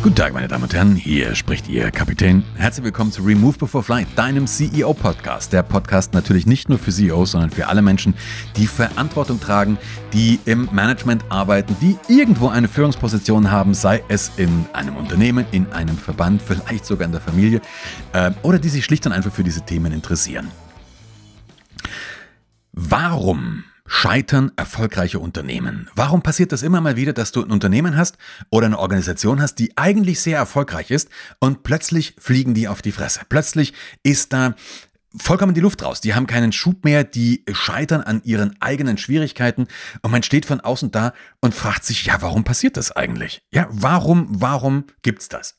Guten Tag, meine Damen und Herren, hier spricht Ihr Kapitän. Herzlich willkommen zu Remove Before Flight, deinem CEO-Podcast. Der Podcast natürlich nicht nur für CEOs, sondern für alle Menschen, die Verantwortung tragen, die im Management arbeiten, die irgendwo eine Führungsposition haben, sei es in einem Unternehmen, in einem Verband, vielleicht sogar in der Familie, äh, oder die sich schlicht und einfach für diese Themen interessieren. Warum scheitern erfolgreiche Unternehmen? Warum passiert das immer mal wieder, dass du ein Unternehmen hast oder eine Organisation hast, die eigentlich sehr erfolgreich ist und plötzlich fliegen die auf die Fresse? Plötzlich ist da vollkommen die Luft raus. Die haben keinen Schub mehr, die scheitern an ihren eigenen Schwierigkeiten und man steht von außen da und fragt sich, ja, warum passiert das eigentlich? Ja, warum, warum gibt's das?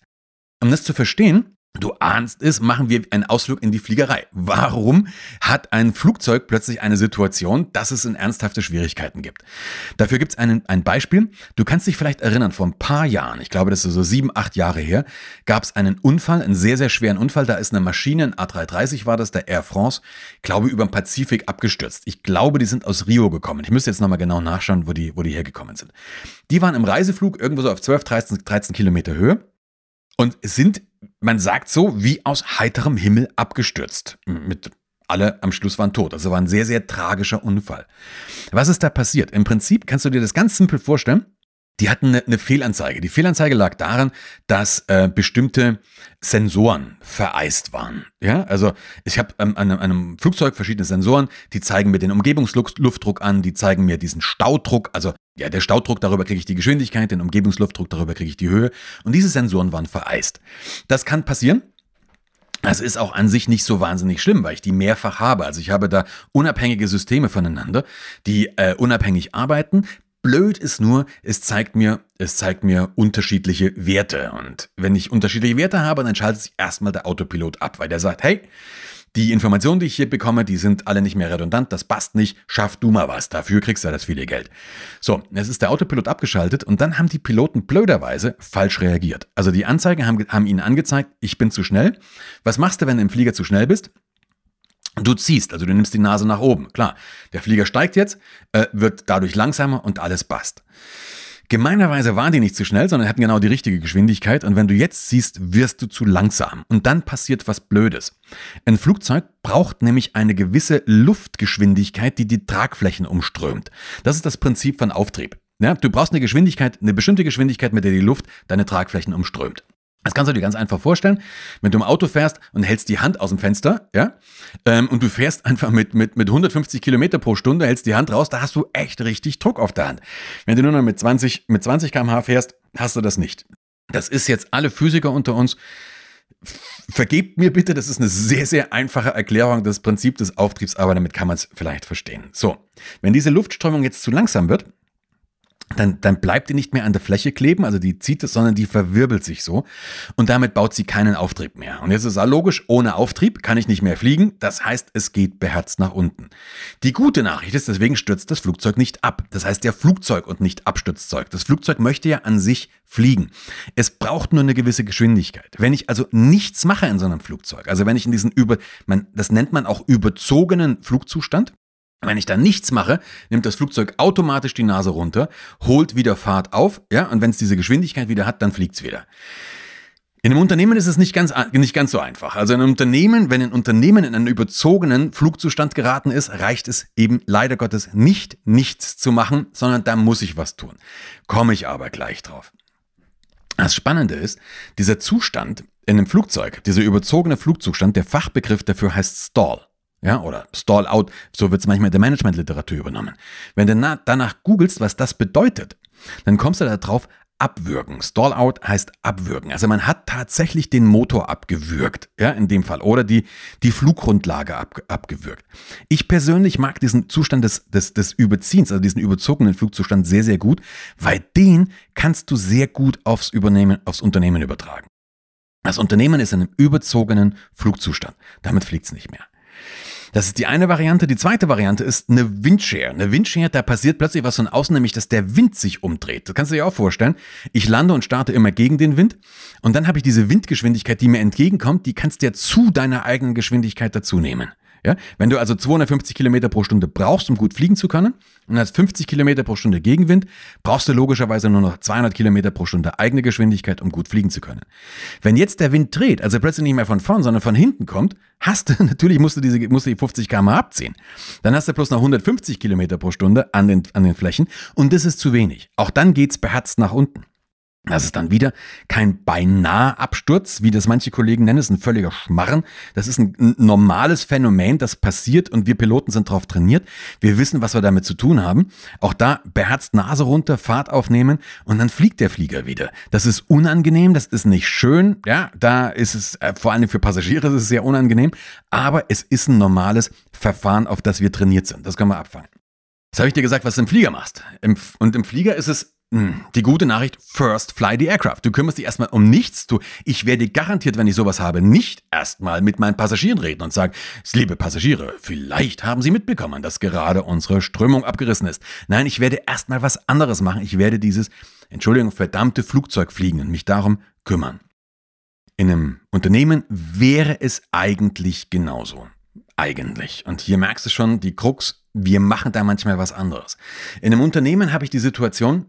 Um das zu verstehen, Du ahnst es, machen wir einen Ausflug in die Fliegerei. Warum hat ein Flugzeug plötzlich eine Situation, dass es in ernsthafte Schwierigkeiten gibt? Dafür gibt es ein Beispiel. Du kannst dich vielleicht erinnern, vor ein paar Jahren, ich glaube, das ist so sieben, acht Jahre her, gab es einen Unfall, einen sehr, sehr schweren Unfall. Da ist eine Maschine, ein A330 war das, der Air France, glaube über den Pazifik abgestürzt. Ich glaube, die sind aus Rio gekommen. Ich müsste jetzt nochmal genau nachschauen, wo die, wo die hergekommen sind. Die waren im Reiseflug irgendwo so auf 12, 13, 13 Kilometer Höhe und sind, man sagt so, wie aus heiterem Himmel abgestürzt. Mit alle am Schluss waren tot. Also war ein sehr, sehr tragischer Unfall. Was ist da passiert? Im Prinzip kannst du dir das ganz simpel vorstellen die hatten eine, eine Fehlanzeige. Die Fehlanzeige lag daran, dass äh, bestimmte Sensoren vereist waren. Ja, also ich habe ähm, an, an, einem Flugzeug verschiedene Sensoren, die zeigen mir den Umgebungsluftdruck an, die zeigen mir diesen Staudruck, also ja, der Staudruck, darüber kriege ich die Geschwindigkeit, den Umgebungsluftdruck, darüber kriege ich die Höhe. Und diese Sensoren waren vereist. Das kann passieren. Das ist auch an sich nicht so wahnsinnig schlimm, weil ich die mehrfach habe. Also ich habe da unabhängige Systeme voneinander, die äh, unabhängig arbeiten, Blöd ist nur, es zeigt mir, es zeigt mir unterschiedliche Werte. Und wenn ich unterschiedliche Werte habe, dann schaltet sich erstmal der Autopilot ab, weil der sagt, hey, die Informationen, die ich hier bekomme, die sind alle nicht mehr redundant, das passt nicht, schaff du mal was, dafür kriegst du das viele Geld. So, jetzt ist der Autopilot abgeschaltet und dann haben die Piloten blöderweise falsch reagiert. Also die Anzeigen haben, haben ihnen angezeigt, ich bin zu schnell. Was machst du, wenn du im Flieger zu schnell bist? Du ziehst, also du nimmst die Nase nach oben. Klar, der Flieger steigt jetzt, äh, wird dadurch langsamer und alles passt. Gemeinerweise waren die nicht zu schnell, sondern hatten genau die richtige Geschwindigkeit. Und wenn du jetzt siehst, wirst du zu langsam. Und dann passiert was Blödes. Ein Flugzeug braucht nämlich eine gewisse Luftgeschwindigkeit, die die Tragflächen umströmt. Das ist das Prinzip von Auftrieb. Ja, du brauchst eine Geschwindigkeit, eine bestimmte Geschwindigkeit, mit der die Luft deine Tragflächen umströmt. Das kannst du dir ganz einfach vorstellen, wenn du im Auto fährst und hältst die Hand aus dem Fenster, ja, ähm, und du fährst einfach mit, mit, mit 150 Kilometer pro Stunde, hältst die Hand raus, da hast du echt richtig Druck auf der Hand. Wenn du nur noch mit 20, mit 20 km/h fährst, hast du das nicht. Das ist jetzt alle Physiker unter uns. Vergebt mir bitte, das ist eine sehr, sehr einfache Erklärung des Prinzips des Auftriebs, aber damit kann man es vielleicht verstehen. So, wenn diese Luftströmung jetzt zu langsam wird, dann, dann bleibt die nicht mehr an der Fläche kleben, also die zieht es, sondern die verwirbelt sich so und damit baut sie keinen Auftrieb mehr. Und jetzt ist es logisch, ohne Auftrieb kann ich nicht mehr fliegen, das heißt, es geht beherzt nach unten. Die gute Nachricht ist, deswegen stürzt das Flugzeug nicht ab. Das heißt, der Flugzeug und nicht Abstützzeug. Das Flugzeug möchte ja an sich fliegen. Es braucht nur eine gewisse Geschwindigkeit. Wenn ich also nichts mache in so einem Flugzeug, also wenn ich in diesen über, man, das nennt man auch überzogenen Flugzustand, wenn ich da nichts mache, nimmt das Flugzeug automatisch die Nase runter, holt wieder Fahrt auf, ja, und wenn es diese Geschwindigkeit wieder hat, dann fliegt es wieder. In einem Unternehmen ist es nicht ganz, nicht ganz so einfach. Also in einem Unternehmen, wenn ein Unternehmen in einen überzogenen Flugzustand geraten ist, reicht es eben leider Gottes nicht, nichts zu machen, sondern da muss ich was tun. Komme ich aber gleich drauf. Das Spannende ist, dieser Zustand in einem Flugzeug, dieser überzogene Flugzustand, der Fachbegriff dafür heißt Stall. Ja, oder Stall out, so wird es manchmal in der Managementliteratur übernommen. Wenn du danach googelst, was das bedeutet, dann kommst du da drauf, abwürgen. Stall out heißt abwürgen. Also man hat tatsächlich den Motor abgewürgt, ja, in dem Fall, oder die, die Fluggrundlage ab, abgewürgt. Ich persönlich mag diesen Zustand des, des, des Überziehens, also diesen überzogenen Flugzustand sehr, sehr gut, weil den kannst du sehr gut aufs, Übernehmen, aufs Unternehmen übertragen. Das Unternehmen ist in einem überzogenen Flugzustand. Damit fliegt es nicht mehr. Das ist die eine Variante. Die zweite Variante ist eine Windshare. Eine Windshare, da passiert plötzlich was von außen, nämlich dass der Wind sich umdreht. Das kannst du dir auch vorstellen. Ich lande und starte immer gegen den Wind und dann habe ich diese Windgeschwindigkeit, die mir entgegenkommt, die kannst du ja zu deiner eigenen Geschwindigkeit dazu nehmen. Ja? Wenn du also 250 Kilometer pro Stunde brauchst, um gut fliegen zu können, und hast 50 Kilometer pro Stunde Gegenwind, brauchst du logischerweise nur noch 200 Kilometer pro Stunde eigene Geschwindigkeit, um gut fliegen zu können. Wenn jetzt der Wind dreht, also plötzlich nicht mehr von vorn, sondern von hinten kommt, hast du, natürlich musst du diese, musst du die 50 km abziehen. Dann hast du bloß noch 150 Kilometer pro Stunde an den, an den Flächen und das ist zu wenig. Auch dann geht's beherzt nach unten. Das ist dann wieder kein beinahe Absturz, wie das manche Kollegen nennen, das ist ein völliger Schmarren. Das ist ein normales Phänomen, das passiert und wir Piloten sind darauf trainiert. Wir wissen, was wir damit zu tun haben. Auch da beherzt Nase runter, Fahrt aufnehmen und dann fliegt der Flieger wieder. Das ist unangenehm, das ist nicht schön. Ja, da ist es äh, vor allem für Passagiere ist es sehr unangenehm, aber es ist ein normales Verfahren, auf das wir trainiert sind. Das können wir abfangen. Das habe ich dir gesagt, was du im Flieger machst. Und im Flieger ist es die gute Nachricht, first fly the aircraft. Du kümmerst dich erstmal um nichts. Du, ich werde garantiert, wenn ich sowas habe, nicht erstmal mit meinen Passagieren reden und sagen, liebe Passagiere, vielleicht haben Sie mitbekommen, dass gerade unsere Strömung abgerissen ist. Nein, ich werde erstmal was anderes machen. Ich werde dieses, Entschuldigung, verdammte Flugzeug fliegen und mich darum kümmern. In einem Unternehmen wäre es eigentlich genauso. Eigentlich. Und hier merkst du schon, die Krux, wir machen da manchmal was anderes. In einem Unternehmen habe ich die Situation,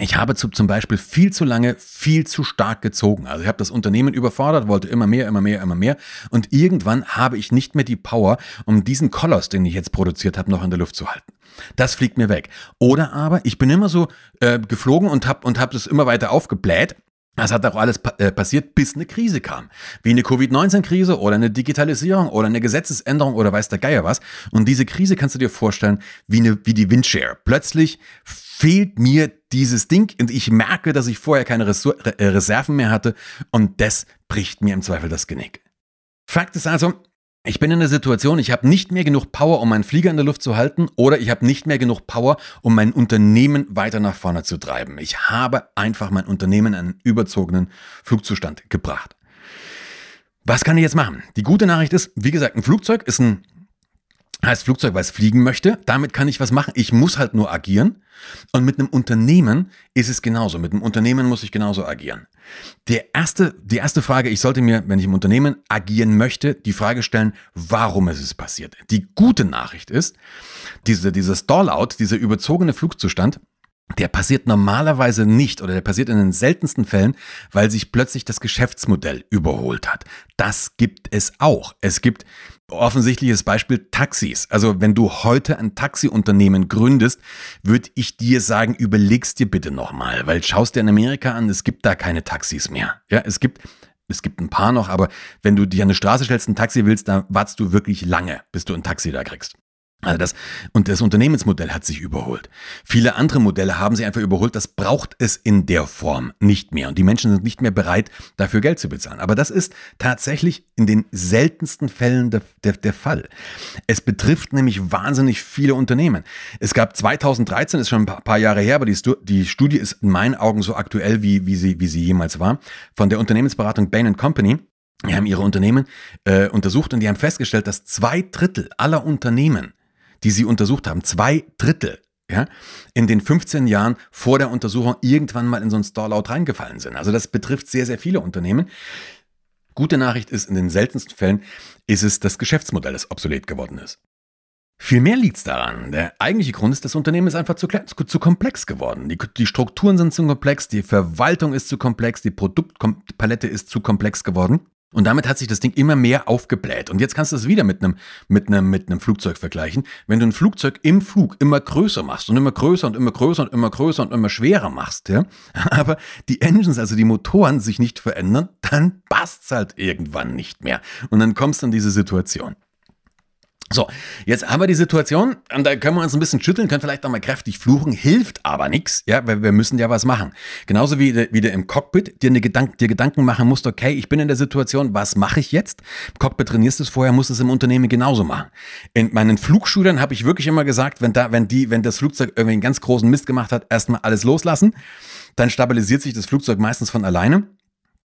ich habe zu, zum Beispiel viel zu lange, viel zu stark gezogen. Also ich habe das Unternehmen überfordert, wollte immer mehr, immer mehr, immer mehr. Und irgendwann habe ich nicht mehr die Power, um diesen Koloss, den ich jetzt produziert habe, noch in der Luft zu halten. Das fliegt mir weg. Oder aber ich bin immer so äh, geflogen und habe und hab das immer weiter aufgebläht das hat auch alles äh, passiert, bis eine Krise kam. Wie eine Covid-19-Krise oder eine Digitalisierung oder eine Gesetzesänderung oder weiß der Geier was. Und diese Krise kannst du dir vorstellen wie, eine, wie die Windshare. Plötzlich fehlt mir dieses Ding und ich merke, dass ich vorher keine Resor äh, Reserven mehr hatte und das bricht mir im Zweifel das Genick. Fakt ist also, ich bin in der Situation, ich habe nicht mehr genug Power, um meinen Flieger in der Luft zu halten oder ich habe nicht mehr genug Power, um mein Unternehmen weiter nach vorne zu treiben. Ich habe einfach mein Unternehmen in einen überzogenen Flugzustand gebracht. Was kann ich jetzt machen? Die gute Nachricht ist, wie gesagt, ein Flugzeug ist ein heißt Flugzeug, weil es fliegen möchte. Damit kann ich was machen. Ich muss halt nur agieren. Und mit einem Unternehmen ist es genauso. Mit einem Unternehmen muss ich genauso agieren. Der erste, die erste Frage, ich sollte mir, wenn ich im Unternehmen agieren möchte, die Frage stellen, warum ist es passiert? Die gute Nachricht ist, diese, dieser Stallout, dieser überzogene Flugzustand, der passiert normalerweise nicht oder der passiert in den seltensten Fällen, weil sich plötzlich das Geschäftsmodell überholt hat. Das gibt es auch. Es gibt offensichtliches Beispiel Taxis. Also wenn du heute ein Taxiunternehmen gründest, würde ich dir sagen, überlegst dir bitte nochmal, weil schaust dir in Amerika an, es gibt da keine Taxis mehr. Ja, es gibt es gibt ein paar noch, aber wenn du dich an eine Straße stellst, ein Taxi willst, dann wartest du wirklich lange, bis du ein Taxi da kriegst. Also das, und das Unternehmensmodell hat sich überholt. Viele andere Modelle haben sich einfach überholt. Das braucht es in der Form nicht mehr. Und die Menschen sind nicht mehr bereit, dafür Geld zu bezahlen. Aber das ist tatsächlich in den seltensten Fällen der, der, der Fall. Es betrifft nämlich wahnsinnig viele Unternehmen. Es gab 2013, ist schon ein paar, paar Jahre her, aber die, die, Studie ist in meinen Augen so aktuell, wie, wie, sie, wie sie jemals war, von der Unternehmensberatung Bain Company. Die haben ihre Unternehmen äh, untersucht und die haben festgestellt, dass zwei Drittel aller Unternehmen die sie untersucht haben, zwei Drittel, ja, in den 15 Jahren vor der Untersuchung irgendwann mal in so ein Stallout reingefallen sind. Also das betrifft sehr, sehr viele Unternehmen. Gute Nachricht ist, in den seltensten Fällen ist es das Geschäftsmodell, das obsolet geworden ist. Vielmehr liegt es daran. Der eigentliche Grund ist, das Unternehmen ist einfach zu, zu, komplex geworden. Die, die, Strukturen sind zu komplex, die Verwaltung ist zu komplex, die Produktpalette ist zu komplex geworden. Und damit hat sich das Ding immer mehr aufgebläht. Und jetzt kannst du es wieder mit einem, mit einem, mit einem Flugzeug vergleichen. Wenn du ein Flugzeug im Flug immer größer machst und immer größer und immer größer und immer größer und immer schwerer machst, ja, aber die Engines, also die Motoren sich nicht verändern, dann passt's halt irgendwann nicht mehr. Und dann kommst du in diese Situation. So, jetzt haben wir die Situation, und da können wir uns ein bisschen schütteln, können vielleicht auch mal kräftig fluchen, hilft aber nichts, ja, weil wir müssen ja was machen. Genauso wie, wie du im Cockpit dir, eine Gedank dir Gedanken machen musst, okay, ich bin in der Situation, was mache ich jetzt? Im Cockpit trainierst du es vorher, musst du es im Unternehmen genauso machen. In meinen Flugschülern habe ich wirklich immer gesagt, wenn da, wenn die, wenn das Flugzeug irgendwie einen ganz großen Mist gemacht hat, erstmal alles loslassen, dann stabilisiert sich das Flugzeug meistens von alleine.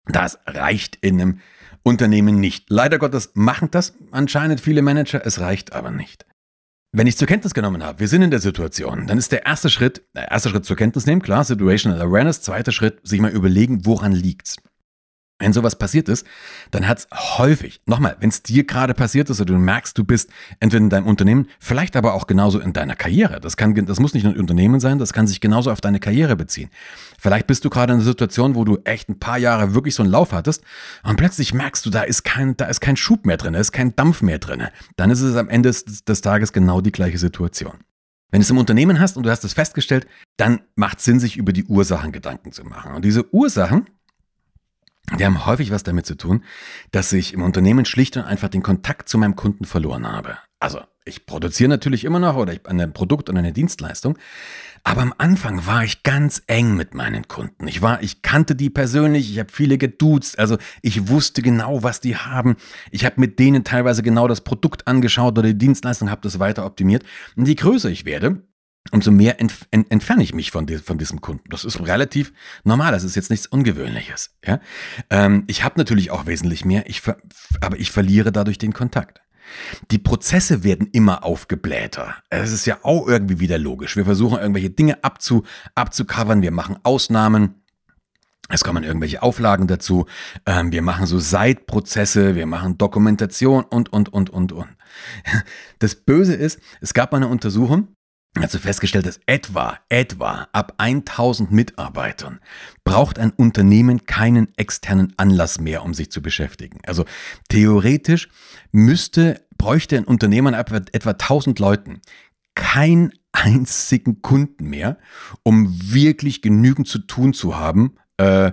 Das reicht in einem Unternehmen nicht. Leider Gottes machen das anscheinend viele Manager, es reicht aber nicht. Wenn ich zur Kenntnis genommen habe, wir sind in der Situation, dann ist der erste Schritt, der erste Schritt zur Kenntnis nehmen, klar, Situational Awareness, zweiter Schritt, sich mal überlegen, woran liegt's. Wenn sowas passiert ist, dann hat es häufig, nochmal, wenn es dir gerade passiert ist oder du merkst, du bist entweder in deinem Unternehmen, vielleicht aber auch genauso in deiner Karriere. Das, kann, das muss nicht nur ein Unternehmen sein, das kann sich genauso auf deine Karriere beziehen. Vielleicht bist du gerade in einer Situation, wo du echt ein paar Jahre wirklich so einen Lauf hattest und plötzlich merkst du, da ist kein, da ist kein Schub mehr drin, da ist kein Dampf mehr drin. Dann ist es am Ende des, des Tages genau die gleiche Situation. Wenn du es im Unternehmen hast und du hast es festgestellt, dann macht es Sinn, sich über die Ursachen Gedanken zu machen. Und diese Ursachen, die haben häufig was damit zu tun, dass ich im Unternehmen schlicht und einfach den Kontakt zu meinem Kunden verloren habe. Also ich produziere natürlich immer noch oder ich an einem Produkt oder einer Dienstleistung, aber am Anfang war ich ganz eng mit meinen Kunden. Ich war, ich kannte die persönlich, ich habe viele geduzt, also ich wusste genau, was die haben. Ich habe mit denen teilweise genau das Produkt angeschaut oder die Dienstleistung, habe das weiter optimiert. Und je größer ich werde, umso mehr entf ent entferne ich mich von, von, diesem Kunden. Das ist relativ normal, das ist jetzt nichts Ungewöhnliches. Ja? Ähm, ich habe natürlich auch wesentlich mehr, ich aber ich verliere dadurch den Kontakt. Die Prozesse werden immer aufgeblähter. Es ist ja auch irgendwie wieder logisch. Wir versuchen irgendwelche Dinge abzu, abzucovern, wir machen Ausnahmen. Es kommen irgendwelche Auflagen dazu. Ähm, wir machen so Seitprozesse, wir machen Dokumentation und, und, und, und, und. Das Böse ist, es gab mal eine Untersuchung, also festgestellt, dass etwa, etwa ab 1000 Mitarbeitern braucht ein Unternehmen keinen externen Anlass mehr, um sich zu beschäftigen. Also theoretisch müsste, bräuchte ein Unternehmen ab etwa 1000 Leuten keinen einzigen Kunden mehr, um wirklich genügend zu tun zu haben, äh,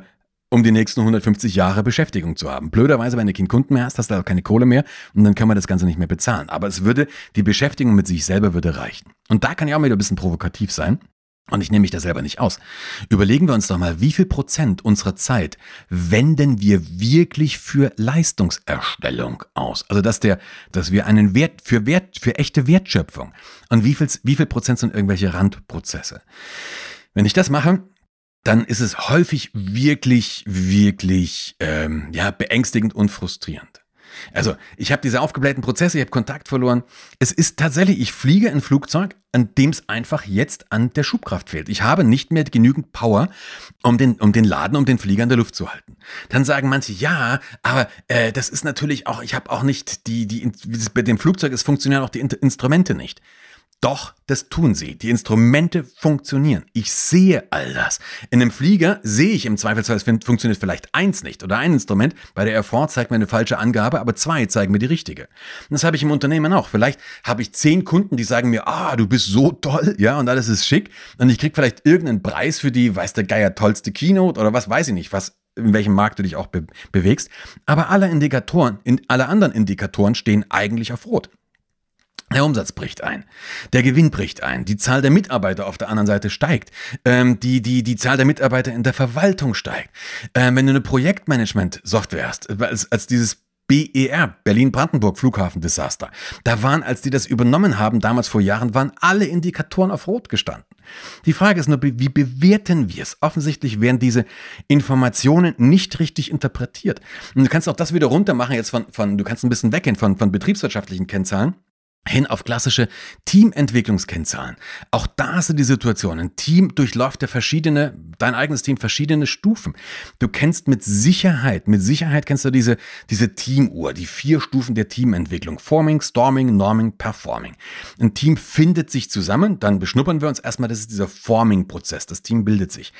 um die nächsten 150 Jahre Beschäftigung zu haben. Blöderweise, wenn du keinen Kunden mehr hast, hast du auch keine Kohle mehr und dann kann man das Ganze nicht mehr bezahlen. Aber es würde, die Beschäftigung mit sich selber würde reichen. Und da kann ich auch wieder ein bisschen provokativ sein. Und ich nehme mich da selber nicht aus. Überlegen wir uns doch mal, wie viel Prozent unserer Zeit wenden wir wirklich für Leistungserstellung aus? Also, dass der, dass wir einen Wert für Wert, für echte Wertschöpfung. Und wie viel, wie viel Prozent sind irgendwelche Randprozesse? Wenn ich das mache, dann ist es häufig wirklich, wirklich ähm, ja, beängstigend und frustrierend. Also ich habe diese aufgeblähten Prozesse, ich habe Kontakt verloren. Es ist tatsächlich, ich fliege ein Flugzeug, an dem es einfach jetzt an der Schubkraft fehlt. Ich habe nicht mehr genügend Power, um den, um den Laden, um den Flieger in der Luft zu halten. Dann sagen manche, ja, aber äh, das ist natürlich auch, ich habe auch nicht die, die, bei dem Flugzeug, es funktionieren auch die Instrumente nicht. Doch, das tun sie. Die Instrumente funktionieren. Ich sehe all das. In einem Flieger sehe ich im Zweifelsfall, es funktioniert vielleicht eins nicht oder ein Instrument. Bei der Air France zeigt mir eine falsche Angabe, aber zwei zeigen mir die richtige. Das habe ich im Unternehmen auch. Vielleicht habe ich zehn Kunden, die sagen mir, ah, du bist so toll, ja, und alles ist schick. Und ich kriege vielleicht irgendeinen Preis für die, weiß der Geier, tollste Keynote oder was weiß ich nicht, was in welchem Markt du dich auch be bewegst. Aber alle Indikatoren, in, alle anderen Indikatoren stehen eigentlich auf Rot. Der Umsatz bricht ein, der Gewinn bricht ein, die Zahl der Mitarbeiter auf der anderen Seite steigt, ähm, die, die, die Zahl der Mitarbeiter in der Verwaltung steigt. Ähm, wenn du eine Projektmanagement-Software hast, als, als dieses BER, Berlin-Brandenburg Flughafen-Desaster. Da waren, als die das übernommen haben, damals vor Jahren, waren alle Indikatoren auf Rot gestanden. Die Frage ist nur, wie bewerten wir es? Offensichtlich werden diese Informationen nicht richtig interpretiert. Und du kannst auch das wieder runter machen jetzt von, von du kannst ein bisschen weggehen von, von betriebswirtschaftlichen Kennzahlen hin auf klassische Teamentwicklungskennzahlen. Auch da ist die Situation. Ein Team durchläuft ja verschiedene, dein eigenes Team verschiedene Stufen. Du kennst mit Sicherheit, mit Sicherheit kennst du diese, diese Teamuhr, die vier Stufen der Teamentwicklung. Forming, Storming, Norming, Performing. Ein Team findet sich zusammen, dann beschnuppern wir uns erstmal, das ist dieser Forming-Prozess. Das Team bildet sich.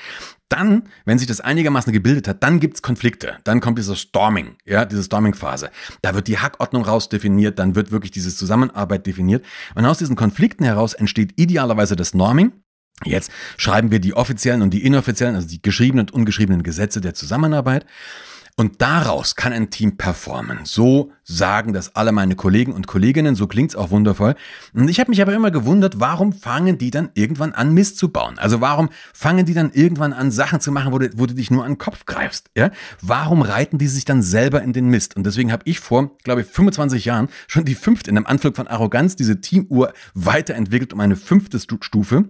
Dann, wenn sich das einigermaßen gebildet hat, dann gibt's Konflikte. Dann kommt dieser Storming, ja, diese Storming-Phase. Da wird die Hackordnung rausdefiniert, dann wird wirklich diese Zusammenarbeit definiert. Und aus diesen Konflikten heraus entsteht idealerweise das Norming. Jetzt schreiben wir die offiziellen und die inoffiziellen, also die geschriebenen und ungeschriebenen Gesetze der Zusammenarbeit. Und daraus kann ein Team performen. So sagen das alle meine Kollegen und Kolleginnen, so klingt's auch wundervoll. Und ich habe mich aber immer gewundert, warum fangen die dann irgendwann an, Mist zu bauen? Also warum fangen die dann irgendwann an, Sachen zu machen, wo du, wo du dich nur an den Kopf greifst? Ja? Warum reiten die sich dann selber in den Mist? Und deswegen habe ich vor, glaube ich, 25 Jahren schon die fünfte, in einem Anflug von Arroganz, diese Teamuhr weiterentwickelt um eine fünfte Stufe.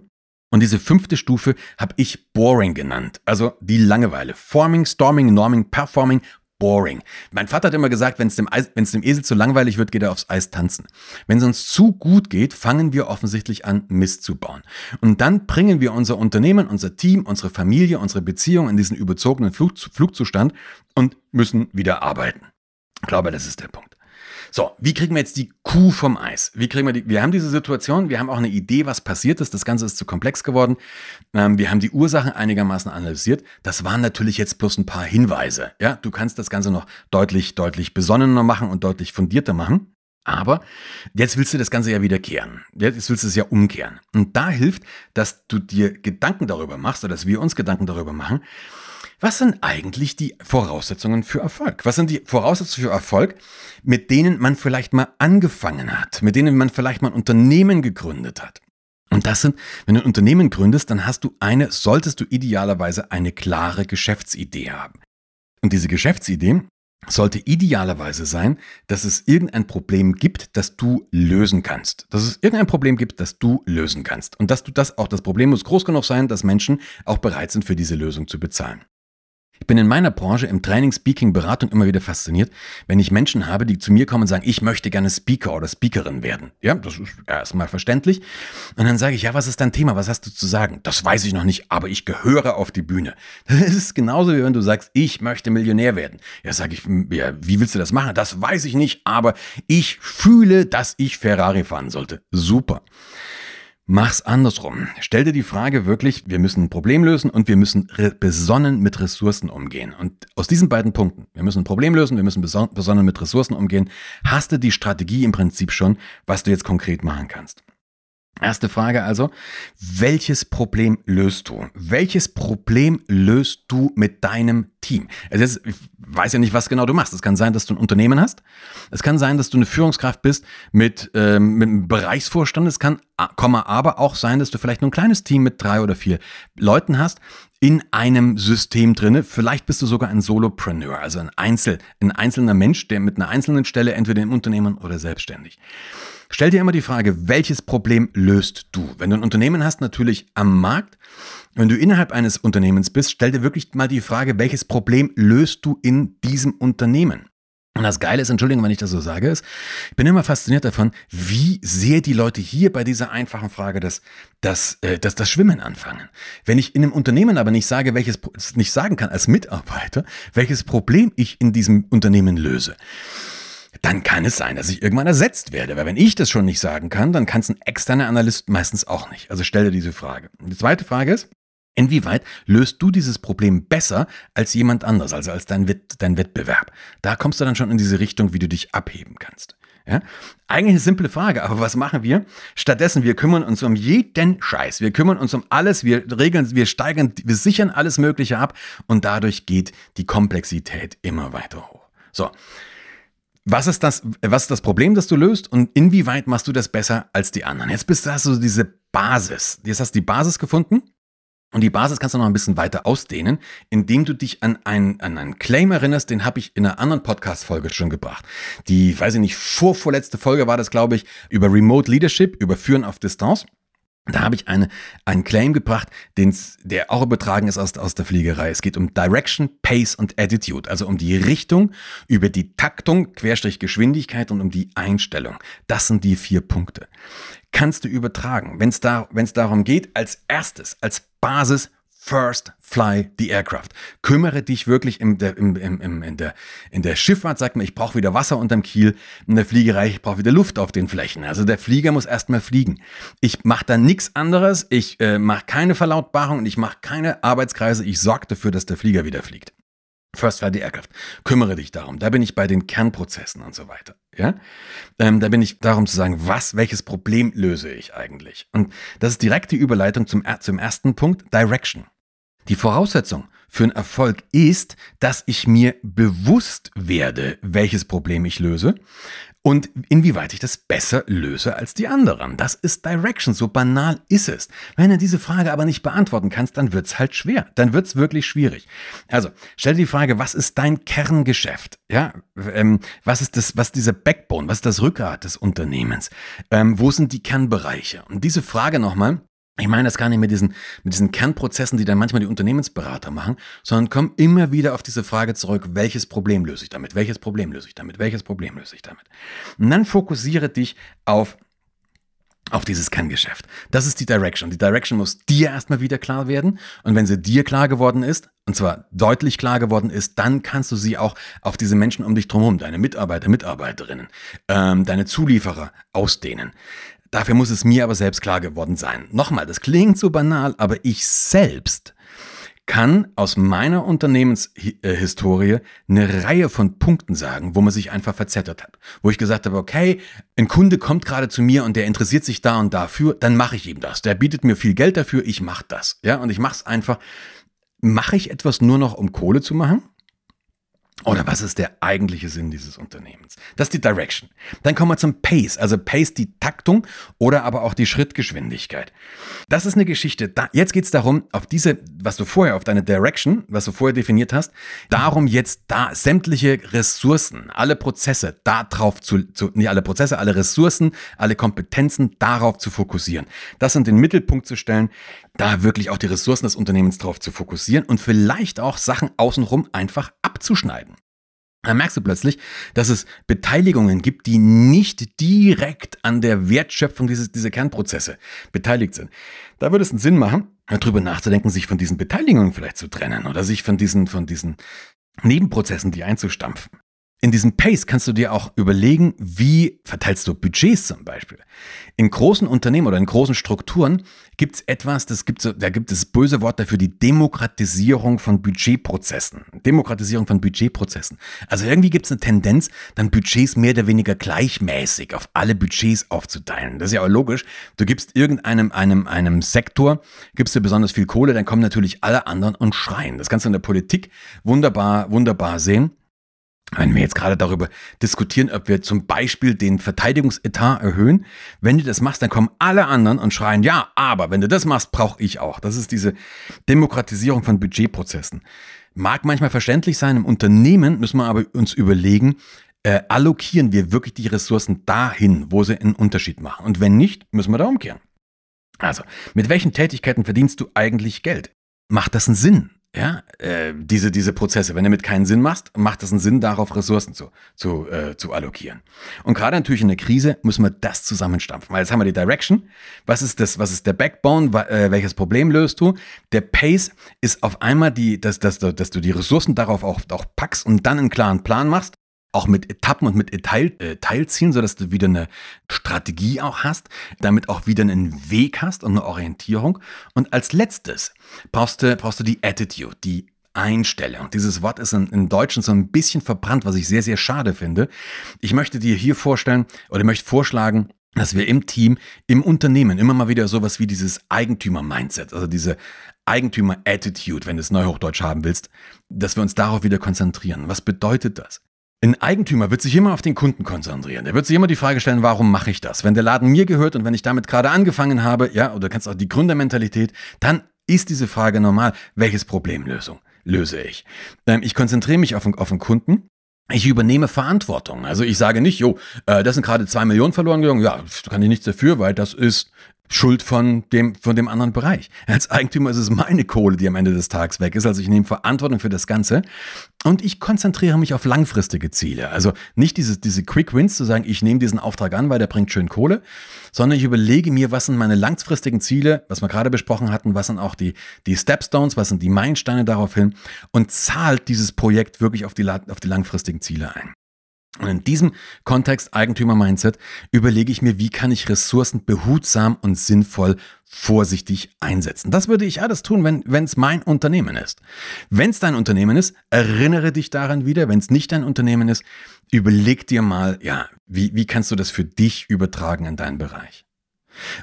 Und diese fünfte Stufe habe ich Boring genannt, also die Langeweile. Forming, Storming, Norming, Performing, boring. Mein Vater hat immer gesagt, wenn es dem, dem Esel zu langweilig wird, geht er aufs Eis tanzen. Wenn es uns zu gut geht, fangen wir offensichtlich an, Mist zu bauen. Und dann bringen wir unser Unternehmen, unser Team, unsere Familie, unsere Beziehung in diesen überzogenen Flug, Flugzustand und müssen wieder arbeiten. Ich glaube, das ist der Punkt. So, wie kriegen wir jetzt die Kuh vom Eis? Wie kriegen wir die? Wir haben diese Situation, wir haben auch eine Idee, was passiert ist. Das Ganze ist zu komplex geworden. Ähm, wir haben die Ursachen einigermaßen analysiert. Das waren natürlich jetzt bloß ein paar Hinweise. Ja, du kannst das Ganze noch deutlich, deutlich besonnener machen und deutlich fundierter machen. Aber jetzt willst du das Ganze ja wieder kehren. Jetzt willst du es ja umkehren. Und da hilft, dass du dir Gedanken darüber machst oder dass wir uns Gedanken darüber machen, was sind eigentlich die Voraussetzungen für Erfolg? Was sind die Voraussetzungen für Erfolg, mit denen man vielleicht mal angefangen hat, mit denen man vielleicht mal ein Unternehmen gegründet hat? Und das sind, wenn du ein Unternehmen gründest, dann hast du eine, solltest du idealerweise eine klare Geschäftsidee haben. Und diese Geschäftsidee sollte idealerweise sein, dass es irgendein Problem gibt, das du lösen kannst. Dass es irgendein Problem gibt, das du lösen kannst. Und dass du das auch, das Problem muss groß genug sein, dass Menschen auch bereit sind, für diese Lösung zu bezahlen. Ich bin in meiner Branche im Training, Speaking, Beratung immer wieder fasziniert, wenn ich Menschen habe, die zu mir kommen und sagen, ich möchte gerne Speaker oder Speakerin werden. Ja, das ist erstmal verständlich. Und dann sage ich, ja, was ist dein Thema? Was hast du zu sagen? Das weiß ich noch nicht, aber ich gehöre auf die Bühne. Das ist genauso wie wenn du sagst, ich möchte Millionär werden. Ja, sage ich, ja, wie willst du das machen? Das weiß ich nicht, aber ich fühle, dass ich Ferrari fahren sollte. Super. Mach's andersrum. Stell dir die Frage wirklich, wir müssen ein Problem lösen und wir müssen besonnen mit Ressourcen umgehen. Und aus diesen beiden Punkten, wir müssen ein Problem lösen, wir müssen besonnen mit Ressourcen umgehen, hast du die Strategie im Prinzip schon, was du jetzt konkret machen kannst. Erste Frage also, welches Problem löst du? Welches Problem löst du mit deinem Team? Also jetzt, ich weiß ja nicht, was genau du machst. Es kann sein, dass du ein Unternehmen hast. Es kann sein, dass du eine Führungskraft bist mit, ähm, mit einem Bereichsvorstand. Es kann, aber auch sein, dass du vielleicht nur ein kleines Team mit drei oder vier Leuten hast in einem System drinne. Vielleicht bist du sogar ein Solopreneur, also ein Einzel, ein einzelner Mensch, der mit einer einzelnen Stelle entweder im Unternehmen oder selbstständig. Stell dir immer die Frage, welches Problem löst du? Wenn du ein Unternehmen hast, natürlich am Markt. Wenn du innerhalb eines Unternehmens bist, stell dir wirklich mal die Frage, welches Problem löst du in diesem Unternehmen? Und das Geile ist, Entschuldigung, wenn ich das so sage, ist, ich bin immer fasziniert davon, wie sehr die Leute hier bei dieser einfachen Frage das, das, äh, das, das Schwimmen anfangen. Wenn ich in einem Unternehmen aber nicht sage, welches, nicht sagen kann als Mitarbeiter, welches Problem ich in diesem Unternehmen löse, dann kann es sein, dass ich irgendwann ersetzt werde. Weil wenn ich das schon nicht sagen kann, dann kann es ein externer Analyst meistens auch nicht. Also stell dir diese Frage. Die zweite Frage ist, Inwieweit löst du dieses Problem besser als jemand anderes, also als dein, Wett, dein Wettbewerb? Da kommst du dann schon in diese Richtung, wie du dich abheben kannst. Ja? Eigentlich eine simple Frage, aber was machen wir? Stattdessen, wir kümmern uns um jeden Scheiß. Wir kümmern uns um alles, wir regeln, wir steigern, wir sichern alles Mögliche ab und dadurch geht die Komplexität immer weiter hoch. So. Was ist das, was ist das Problem, das du löst und inwieweit machst du das besser als die anderen? Jetzt bist du, hast du diese Basis. Jetzt hast du die Basis gefunden. Und die Basis kannst du noch ein bisschen weiter ausdehnen, indem du dich an einen, an einen Claim erinnerst, den habe ich in einer anderen Podcast-Folge schon gebracht. Die, weiß ich nicht, vorvorletzte Folge war das, glaube ich, über Remote Leadership, über Führen auf Distanz. Da habe ich eine, einen Claim gebracht, den's, der auch übertragen ist aus, aus der Fliegerei. Es geht um Direction, Pace und Attitude, also um die Richtung, über die Taktung, Querstrich Geschwindigkeit und um die Einstellung. Das sind die vier Punkte. Kannst du übertragen, wenn es da, wenn's darum geht, als erstes, als Basis First fly the aircraft. Kümmere dich wirklich in der, im, im, in der, in der Schifffahrt, sag mir, ich brauche wieder Wasser unterm Kiel, in der Fliegerei, ich brauche wieder Luft auf den Flächen. Also der Flieger muss erstmal fliegen. Ich mache da nichts anderes, ich äh, mache keine Verlautbarung und ich mache keine Arbeitskreise, ich sorge dafür, dass der Flieger wieder fliegt. First Fly the Aircraft. Kümmere dich darum. Da bin ich bei den Kernprozessen und so weiter. Ja, ähm, da bin ich darum zu sagen, was, welches Problem löse ich eigentlich? Und das ist direkt die Überleitung zum, zum ersten Punkt, Direction. Die Voraussetzung für einen Erfolg ist, dass ich mir bewusst werde, welches Problem ich löse und inwieweit ich das besser löse als die anderen. Das ist Direction, so banal ist es. Wenn du diese Frage aber nicht beantworten kannst, dann wird's halt schwer. Dann wird's wirklich schwierig. Also stell dir die Frage, was ist dein Kerngeschäft? Ja, ähm, was ist das, was dieser Backbone, was ist das Rückgrat des Unternehmens? Ähm, wo sind die Kernbereiche? Und diese Frage nochmal, Ich meine das gar nicht mit diesen, mit diesen Kernprozessen, die dann manchmal die Unternehmensberater machen, sondern komm immer wieder auf diese Frage zurück, welches Problem löse ich damit, welches Problem löse ich damit, welches Problem löse ich damit. Und dann fokussiere dich auf auf dieses Kerngeschäft. Das ist die Direction. Die Direction muss dir erstmal wieder klar werden. Und wenn sie dir klar geworden ist, und zwar deutlich klar geworden ist, dann kannst du sie auch auf diese Menschen um dich drumherum, deine Mitarbeiter, Mitarbeiterinnen, ähm, deine Zulieferer ausdehnen. Dafür muss es mir aber selbst klar geworden sein. Nochmal, das klingt so banal, aber ich selbst kann aus meiner Unternehmenshistorie eine Reihe von Punkten sagen, wo man sich einfach verzettert hat. Wo ich gesagt habe, okay, ein Kunde kommt gerade zu mir und der interessiert sich da und dafür, dann mache ich ihm das. Der bietet mir viel Geld dafür, ich mache das. Ja, und ich mache es einfach. Mache ich etwas nur noch, um Kohle zu machen? Oder was ist der eigentliche Sinn dieses Unternehmens? Das ist die Direction. Dann kommen wir zum Pace. Also Pace die Taktung oder aber auch die Schrittgeschwindigkeit. Das ist eine Geschichte. Da, jetzt geht es darum, auf diese, was du vorher, auf deine Direction, was du vorher definiert hast, darum jetzt da sämtliche Ressourcen, alle Prozesse darauf zu, zu, nicht alle Prozesse, alle Ressourcen, alle Kompetenzen darauf zu fokussieren. Das in den Mittelpunkt zu stellen, da wirklich auch die Ressourcen des Unternehmens drauf zu fokussieren und vielleicht auch Sachen außenrum einfach abzuschneiden. Dann merkst du plötzlich, dass es Beteiligungen gibt, die nicht direkt an der Wertschöpfung dieses, dieser Kernprozesse beteiligt sind. Da würde es einen Sinn machen, darüber nachzudenken, sich von diesen Beteiligungen vielleicht zu trennen oder sich von diesen, von diesen Nebenprozessen, die einzustampfen. In diesem Pace kannst du dir auch überlegen, wie verteilst du Budgets zum Beispiel. In großen Unternehmen oder in großen Strukturen gibt es etwas, das gibt da gibt es böse Wort dafür, die Demokratisierung von Budgetprozessen. Demokratisierung von Budgetprozessen. Also irgendwie gibt es eine Tendenz, dann Budgets mehr oder weniger gleichmäßig auf alle Budgets aufzuteilen. Das ist ja auch logisch. Du gibst irgendeinem einem, einem Sektor, gibst du besonders viel Kohle, dann kommen natürlich alle anderen und schreien. Das kannst du in der Politik wunderbar, wunderbar sehen wenn wir jetzt gerade darüber diskutieren, ob wir zum Beispiel den Verteidigungsetat erhöhen, wenn du das machst, dann kommen alle anderen und schreien, ja, aber wenn du das machst, brauche ich auch. Das ist diese Demokratisierung von Budgetprozessen. Mag manchmal verständlich sein, im Unternehmen müssen wir aber uns überlegen, äh, allokieren wir wirklich die Ressourcen dahin, wo sie einen Unterschied machen. Und wenn nicht, müssen wir da umkehren. Also, mit welchen Tätigkeiten verdienst du eigentlich Geld? Macht das einen Sinn? Ja, äh, diese, diese Prozesse. Wenn du damit keinen Sinn machst, macht es einen Sinn, darauf Ressourcen zu, zu, äh, zu allokieren. Und gerade natürlich in der Krise müssen wir das zusammenstampfen. Weil jetzt haben wir die Direction. Was ist das, was ist der Backbone? Äh, welches Problem löst du? Der Pace ist auf einmal die, dass, dass, dass du die Ressourcen darauf auch, auch packst und dann einen klaren Plan machst auch mit Etappen und mit Teil, äh, Teilzielen, sodass du wieder eine Strategie auch hast, damit auch wieder einen Weg hast und eine Orientierung. Und als letztes brauchst du, brauchst du die Attitude, die Einstellung. Dieses Wort ist in, im Deutschen so ein bisschen verbrannt, was ich sehr, sehr schade finde. Ich möchte dir hier vorstellen oder möchte vorschlagen, dass wir im Team, im Unternehmen immer mal wieder sowas wie dieses Eigentümer-Mindset, also diese Eigentümer-Attitude, wenn du es Neuhochdeutsch haben willst, dass wir uns darauf wieder konzentrieren. Was bedeutet das? Ein Eigentümer wird sich immer auf den Kunden konzentrieren. Der wird sich immer die Frage stellen, warum mache ich das? Wenn der Laden mir gehört und wenn ich damit gerade angefangen habe, ja, oder kennst auch die Gründermentalität, dann ist diese Frage normal. Welches Problemlösung löse ich? Ähm, ich konzentriere mich auf, auf den Kunden. Ich übernehme Verantwortung. Also ich sage nicht, jo, äh, das sind gerade zwei Millionen verloren gegangen. Ja, kann ich nichts dafür, weil das ist Schuld von dem, von dem anderen Bereich. Als Eigentümer ist es meine Kohle, die am Ende des Tages weg ist. Also ich nehme Verantwortung für das Ganze und ich konzentriere mich auf langfristige Ziele. Also nicht diese, diese Quick Wins zu sagen, ich nehme diesen Auftrag an, weil der bringt schön Kohle, sondern ich überlege mir, was sind meine langfristigen Ziele, was wir gerade besprochen hatten, was sind auch die, die Stepstones, was sind die Meilensteine daraufhin und zahlt dieses Projekt wirklich auf die, auf die langfristigen Ziele ein. Und in diesem Kontext Eigentümer-Mindset überlege ich mir, wie kann ich Ressourcen behutsam und sinnvoll vorsichtig einsetzen. Das würde ich alles tun, wenn es mein Unternehmen ist. Wenn es dein Unternehmen ist, erinnere dich daran wieder. Wenn es nicht dein Unternehmen ist, überleg dir mal, ja, wie, wie kannst du das für dich übertragen in deinen Bereich.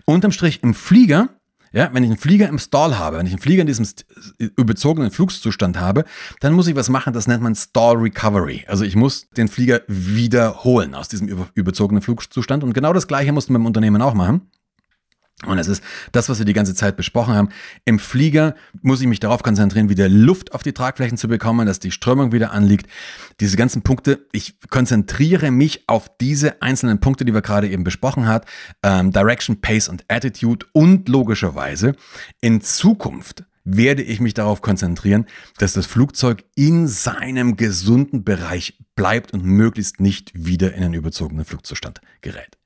Unterm Strich im Flieger ja, wenn ich einen Flieger im Stall habe, wenn ich einen Flieger in diesem überzogenen Flugzustand habe, dann muss ich was machen, das nennt man Stall Recovery. Also ich muss den Flieger wiederholen aus diesem überzogenen Flugzustand. Und genau das Gleiche muss man beim Unternehmen auch machen. Und das ist das, was wir die ganze Zeit besprochen haben. Im Flieger muss ich mich darauf konzentrieren, wieder Luft auf die Tragflächen zu bekommen, dass die Strömung wieder anliegt. Diese ganzen Punkte, ich konzentriere mich auf diese einzelnen Punkte, die wir gerade eben besprochen haben. Ähm, Direction, Pace und Attitude und logischerweise in Zukunft werde ich mich darauf konzentrieren, dass das Flugzeug in seinem gesunden Bereich bleibt und möglichst nicht wieder in einen überzogenen Flugzustand gerät.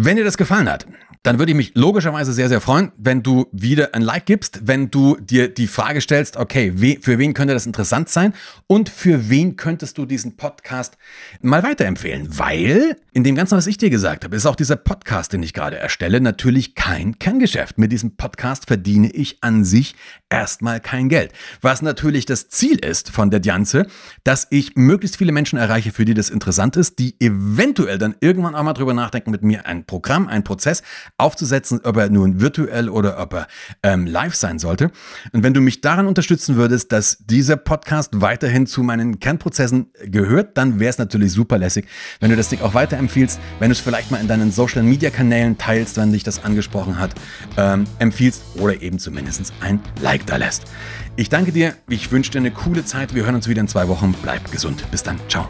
Wenn dir das gefallen hat, dann würde ich mich logischerweise sehr, sehr freuen, wenn du wieder ein Like gibst, wenn du dir die Frage stellst, okay, für wen könnte das interessant sein und für wen könntest du diesen Podcast mal weiterempfehlen? Weil in dem Ganzen, was ich dir gesagt habe, ist auch dieser Podcast, den ich gerade erstelle, natürlich kein Kerngeschäft. Mit diesem Podcast verdiene ich an sich erstmal kein Geld. Was natürlich das Ziel ist von der Dianze, dass ich möglichst viele Menschen erreiche, für die das interessant ist, die eventuell dann irgendwann auch mal drüber nachdenken, mit mir ein Programm, ein Prozess aufzusetzen, ob er nun virtuell oder ob er ähm, live sein sollte. Und wenn du mich daran unterstützen würdest, dass dieser Podcast weiterhin zu meinen Kernprozessen gehört, dann wäre es natürlich super lässig, wenn du das Ding auch weiterempfiehlst, wenn du es vielleicht mal in deinen Social Media Kanälen teilst, wenn dich das angesprochen hat, ähm, empfiehlst oder eben zumindest ein Like da lässt. Ich danke dir, ich wünsche dir eine coole Zeit. Wir hören uns wieder in zwei Wochen. Bleib gesund. Bis dann. Ciao.